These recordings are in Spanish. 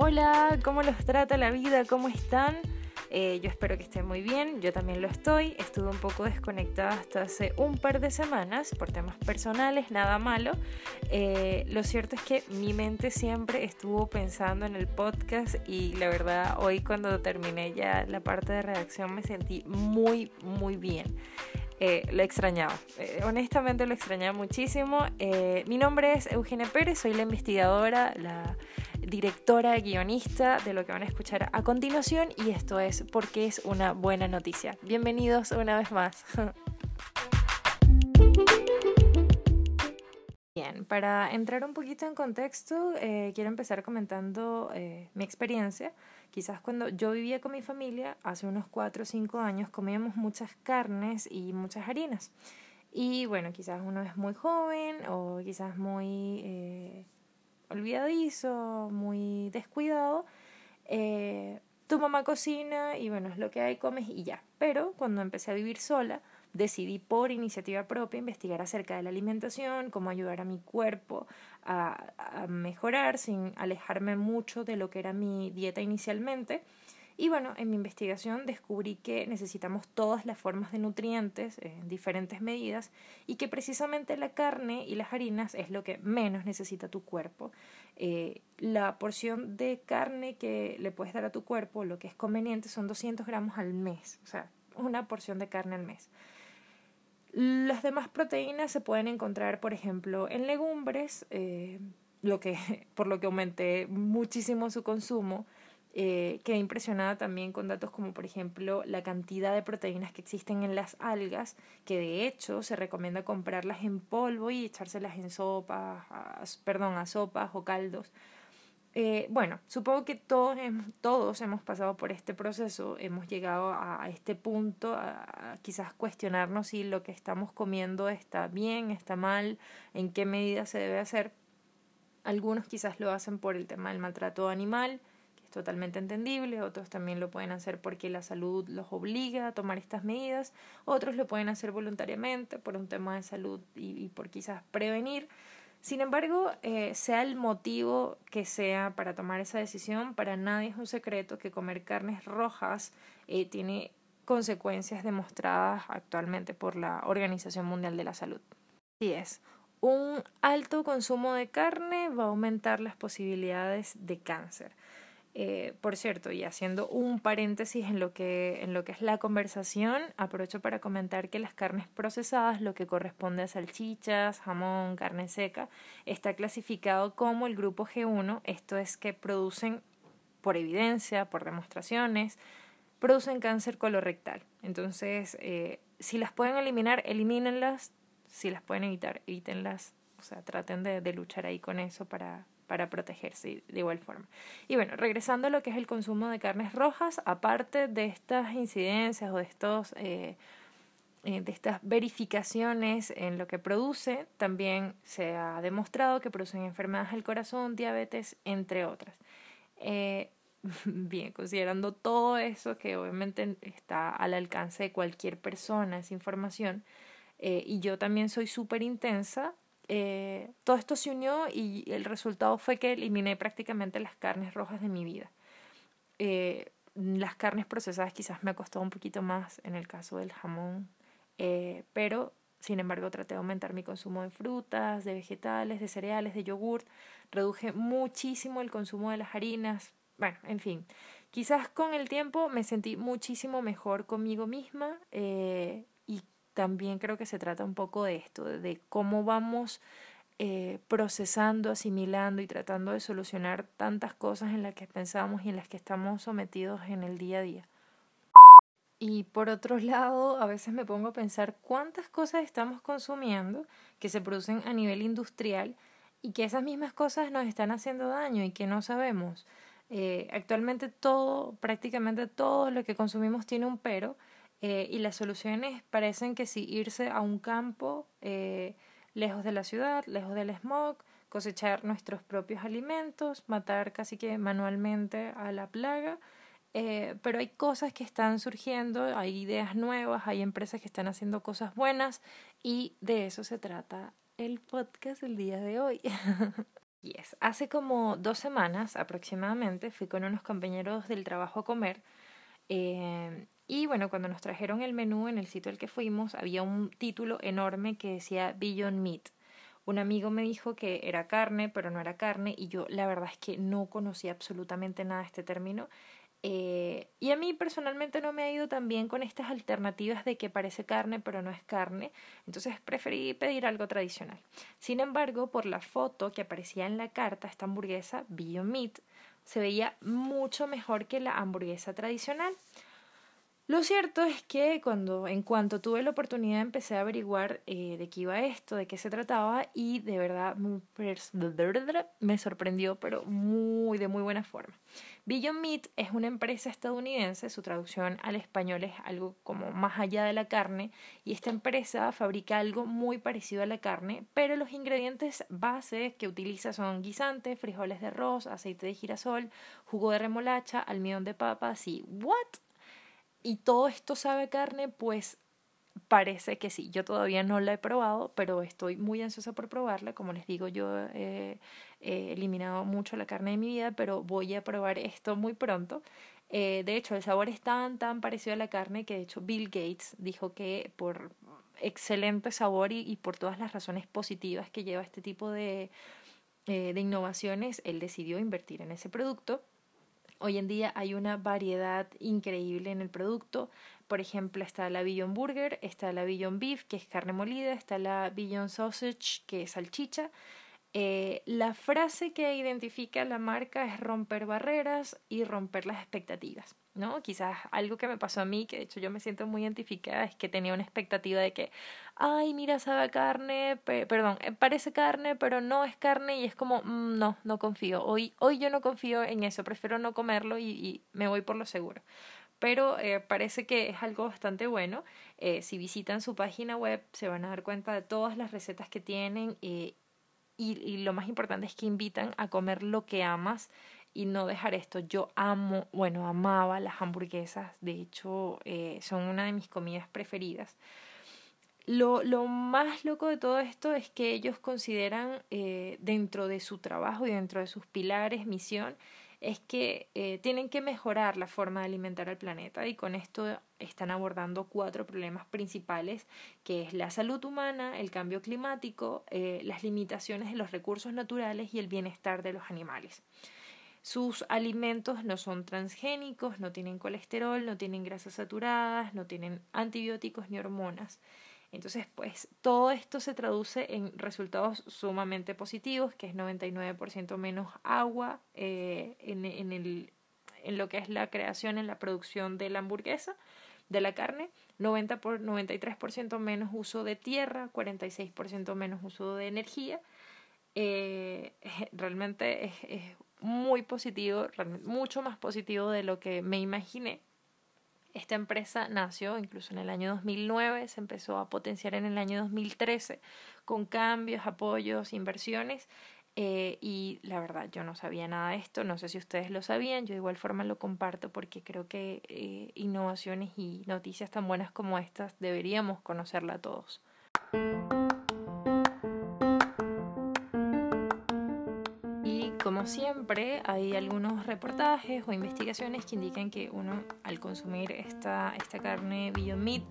Hola, ¿cómo los trata la vida? ¿Cómo están? Eh, yo espero que estén muy bien, yo también lo estoy. Estuve un poco desconectada hasta hace un par de semanas por temas personales, nada malo. Eh, lo cierto es que mi mente siempre estuvo pensando en el podcast y la verdad hoy cuando terminé ya la parte de redacción me sentí muy, muy bien. Eh, lo extrañaba. Eh, honestamente lo extrañaba muchísimo. Eh, mi nombre es Eugenia Pérez, soy la investigadora, la directora, guionista de lo que van a escuchar a continuación y esto es porque es una buena noticia. Bienvenidos una vez más. Bien, para entrar un poquito en contexto, quiero empezar comentando mi experiencia. Quizás cuando yo vivía con mi familia, hace unos 4 o 5 años, comíamos muchas carnes y muchas harinas. Y bueno, quizás uno es muy joven o quizás muy eh, olvidadizo, muy descuidado. Eh, tu mamá cocina y bueno, es lo que hay, comes y ya. Pero cuando empecé a vivir sola, decidí por iniciativa propia investigar acerca de la alimentación, cómo ayudar a mi cuerpo a, mejorar sin alejarme mucho de lo que era mi dieta inicialmente. Y bueno, en mi investigación descubrí que necesitamos todas las formas de nutrientes en diferentes medidas y que precisamente la carne y las harinas es lo que menos necesita tu cuerpo. Eh, la porción de carne que le puedes dar a tu cuerpo, lo que es conveniente, son 200 gramos al mes, o sea, una porción de carne al mes. Las demás proteínas se pueden encontrar, por ejemplo, en legumbres, eh, lo que, por lo que aumenté muchísimo su consumo. Eh, quedé impresionada también con datos como, por ejemplo, la cantidad de proteínas que existen en las algas, que de hecho se recomienda comprarlas en polvo y echárselas en sopas, perdón, a sopas o caldos eh, bueno, supongo que todos, hemos pasado por este proceso, hemos llegado a este punto, a, quizás cuestionarnos si lo que estamos comiendo está bien, está mal, en qué medida se debe hacer. Algunos quizás lo hacen por el tema del maltrato animal, totalmente entendible, otros también lo pueden hacer porque la salud los obliga a tomar estas medidas, otros lo pueden hacer voluntariamente por un tema de salud y por quizás prevenir. Sin embargo, eh, sea el motivo que sea para tomar esa decisión, para nadie es un secreto que comer carnes rojas eh, tiene consecuencias demostradas actualmente por la Organización Mundial de la Salud. Así es, un alto consumo de carne va a aumentar las posibilidades de cáncer. Eh, por cierto, y haciendo un paréntesis en lo, que, en lo que es la conversación, aprovecho para comentar que las carnes procesadas, lo que corresponde a salchichas, jamón, carne seca, está clasificado como el grupo G1, esto es que producen, por evidencia, por demostraciones, producen cáncer colorectal. Entonces, eh, si las pueden eliminar, elimínenlas, si las pueden evitar, evítenlas, o sea, traten de, de luchar ahí con eso para, para protegerse de igual forma. Y bueno, regresando a lo que es el consumo de carnes rojas, aparte de estas incidencias o de estos eh, eh, de estas verificaciones en lo que produce, también se ha demostrado que producen enfermedades del corazón, diabetes, entre otras. Eh, bien, considerando todo eso que obviamente está al alcance de cualquier persona, esa información, y yo también soy súper intensa, eh, todo esto se unió y el resultado fue que eliminé prácticamente las carnes rojas de mi vida. Eh, las carnes procesadas quizás me ha costado un poquito más en el caso del jamón, eh, pero sin embargo traté de aumentar mi consumo de frutas, de vegetales, de cereales, de yogurt, reduje muchísimo el consumo de las harinas, bueno, en fin, quizás con el tiempo me sentí muchísimo mejor conmigo misma y también creo que se trata un poco de esto, de cómo vamos eh, procesando, asimilando y tratando de solucionar tantas cosas en las que pensamos y en las que estamos sometidos en el día a día. Y por otro lado, a veces me pongo a pensar cuántas cosas estamos consumiendo que se producen a nivel industrial y que esas mismas cosas nos están haciendo daño y que no sabemos. Eh, actualmente todo, prácticamente todo lo que consumimos tiene un pero eh, y las soluciones parecen que sí irse a un campo eh, lejos de la ciudad, lejos del smog, cosechar nuestros propios alimentos, matar casi que manualmente a la plaga. Eh, pero hay cosas que están surgiendo, hay ideas nuevas, hay empresas que están haciendo cosas buenas y de eso se trata el podcast del día de hoy. Yes. Hace como dos semanas aproximadamente fui con unos compañeros del trabajo a comer y bueno, cuando nos trajeron el menú en el sitio al que fuimos había un título enorme que decía Beyond Meat. Un amigo me dijo que era carne, pero no era carne y yo la verdad es que no conocía absolutamente nada de este término eh, y a mí personalmente no me ha ido tan bien con estas alternativas de que parece carne pero no es carne, entonces preferí pedir algo tradicional. Sin embargo, por la foto que aparecía en la carta, esta hamburguesa Bio Meat se veía mucho mejor que la hamburguesa tradicional. Lo cierto es que cuando, en cuanto tuve la oportunidad, empecé a averiguar eh, de qué iba esto, de qué se trataba y de verdad me sorprendió, pero muy de muy buena forma. Beyond Meat es una empresa estadounidense, su traducción al español es algo como más allá de la carne, y esta empresa fabrica algo muy parecido a la carne, pero los ingredientes base que utiliza son guisantes, frijoles de arroz, aceite de girasol, jugo de remolacha, almidón de papas y ¿what? Y todo esto sabe a carne, pues parece que sí. Yo todavía no la he probado, pero estoy muy ansiosa por probarla. Como les digo, yo eh, he eliminado mucho la carne de mi vida, pero voy a probar esto muy pronto. Eh, de hecho, el sabor es tan, tan parecido a la carne que de hecho Bill Gates dijo que por excelente sabor y, por todas las razones positivas que lleva este tipo de, eh, de innovaciones, él decidió invertir en ese producto. Hoy en día hay una variedad increíble en el producto. Por ejemplo, está la Beyond Burger, está la Beyond Beef, que es carne molida, está la Beyond Sausage, que es salchicha, eh, la frase que identifica la marca es romper barreras y romper las expectativas, ¿no? Quizás algo que me pasó a mí, que de hecho yo me siento muy identificada, es que tenía una expectativa de que, ay, mira, sabe carne, perdón, eh, parece carne, pero no es carne y es como, mm, no, no confío. Hoy, hoy yo no confío en eso, prefiero no comerlo y, me voy por lo seguro pero eh, parece que es algo bastante bueno. si visitan su página web se van a dar cuenta de todas las recetas que tienen y, y lo más importante es que invitan a comer lo que amas y no dejar esto. Yo amo, bueno, amaba las hamburguesas, de hecho eh, son una de mis comidas preferidas. Lo, lo, más loco de todo esto es que ellos consideran eh, dentro de su trabajo y dentro de sus pilares, misión, es que eh, tienen que mejorar la forma de alimentar al planeta y con esto están abordando cuatro problemas principales que es la salud humana, el cambio climático, las limitaciones de los recursos naturales y el bienestar de los animales. Sus alimentos no son transgénicos, no tienen colesterol, no tienen grasas saturadas, no tienen antibióticos ni hormonas. Entonces, pues todo esto se traduce en resultados sumamente positivos, que es 99% menos agua eh, en, en, el, en lo que es la creación, en la producción de la hamburguesa, de la carne, 90 por, 93% menos uso de tierra, 46% menos uso de energía. Eh, realmente es, es muy positivo, mucho más positivo de lo que me imaginé esta empresa nació incluso en el año 2009, se empezó a potenciar en el año 2013 con cambios, apoyos, inversiones. Eh, y la verdad, yo no sabía nada de esto, no sé si ustedes lo sabían, yo de igual forma lo comparto porque creo que eh, innovaciones y noticias tan buenas como estas deberíamos conocerla todos. Como siempre, hay algunos reportajes o investigaciones que indican que uno al consumir esta, esta carne Beyond Meat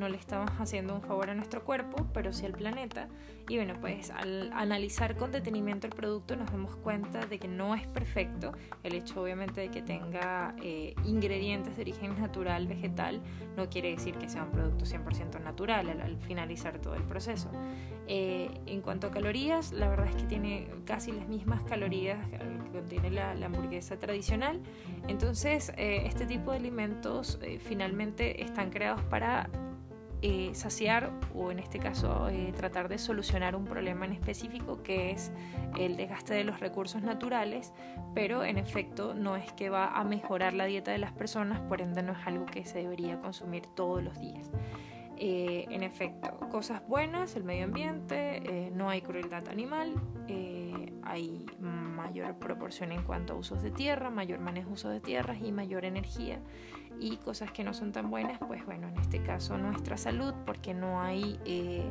no le estamos haciendo un favor a nuestro cuerpo, pero sí al planeta. Y bueno, pues al analizar con detenimiento el producto nos damos cuenta de que no es perfecto. El hecho obviamente de que tenga eh, ingredientes de origen natural, vegetal, no quiere decir que sea un producto 100% natural al, finalizar todo el proceso. Eh, en cuanto a calorías, la verdad es que tiene casi las mismas calorías que contiene la, hamburguesa tradicional. Entonces, eh, este tipo de alimentos finalmente están creados para eh, saciar o en este caso eh, tratar de solucionar un problema en específico que es el desgaste de los recursos naturales, pero en efecto no es que va a mejorar la dieta de las personas, por ende no es algo que se debería consumir todos los días. Eh, en efecto, cosas buenas, el medio ambiente, no hay crueldad animal, hay mayor proporción en cuanto a usos de tierra, mayor manejo uso de tierras y mayor energía y cosas que no son tan buenas, pues bueno, en este caso nuestra salud, porque no hay eh,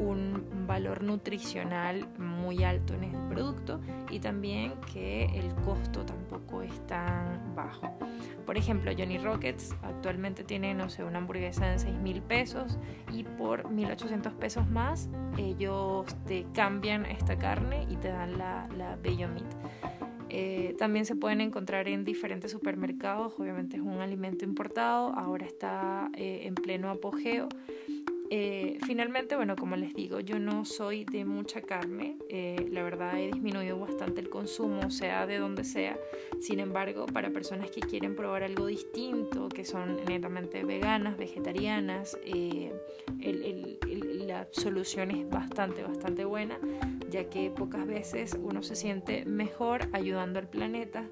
un valor nutricional muy alto en el producto y también que el costo tampoco es tan bajo. Por ejemplo, Johnny Rockets actualmente tiene, no sé, una hamburguesa de 6 mil pesos y por 1800 pesos más ellos te cambian esta carne y te dan la, la Meat. Eh, también se pueden encontrar en diferentes supermercados, obviamente es un alimento importado, ahora está eh, en pleno apogeo eh, finalmente, bueno, como les digo, yo no soy de mucha carne, eh, la verdad he disminuido bastante el consumo, sea de donde sea. Sin embargo, para personas que quieren probar algo distinto, que son netamente veganas, vegetarianas, eh, la solución es bastante, bastante buena, ya que pocas veces uno se siente mejor ayudando al planeta.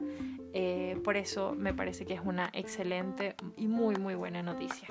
por eso me parece que es una excelente y muy, muy buena noticia.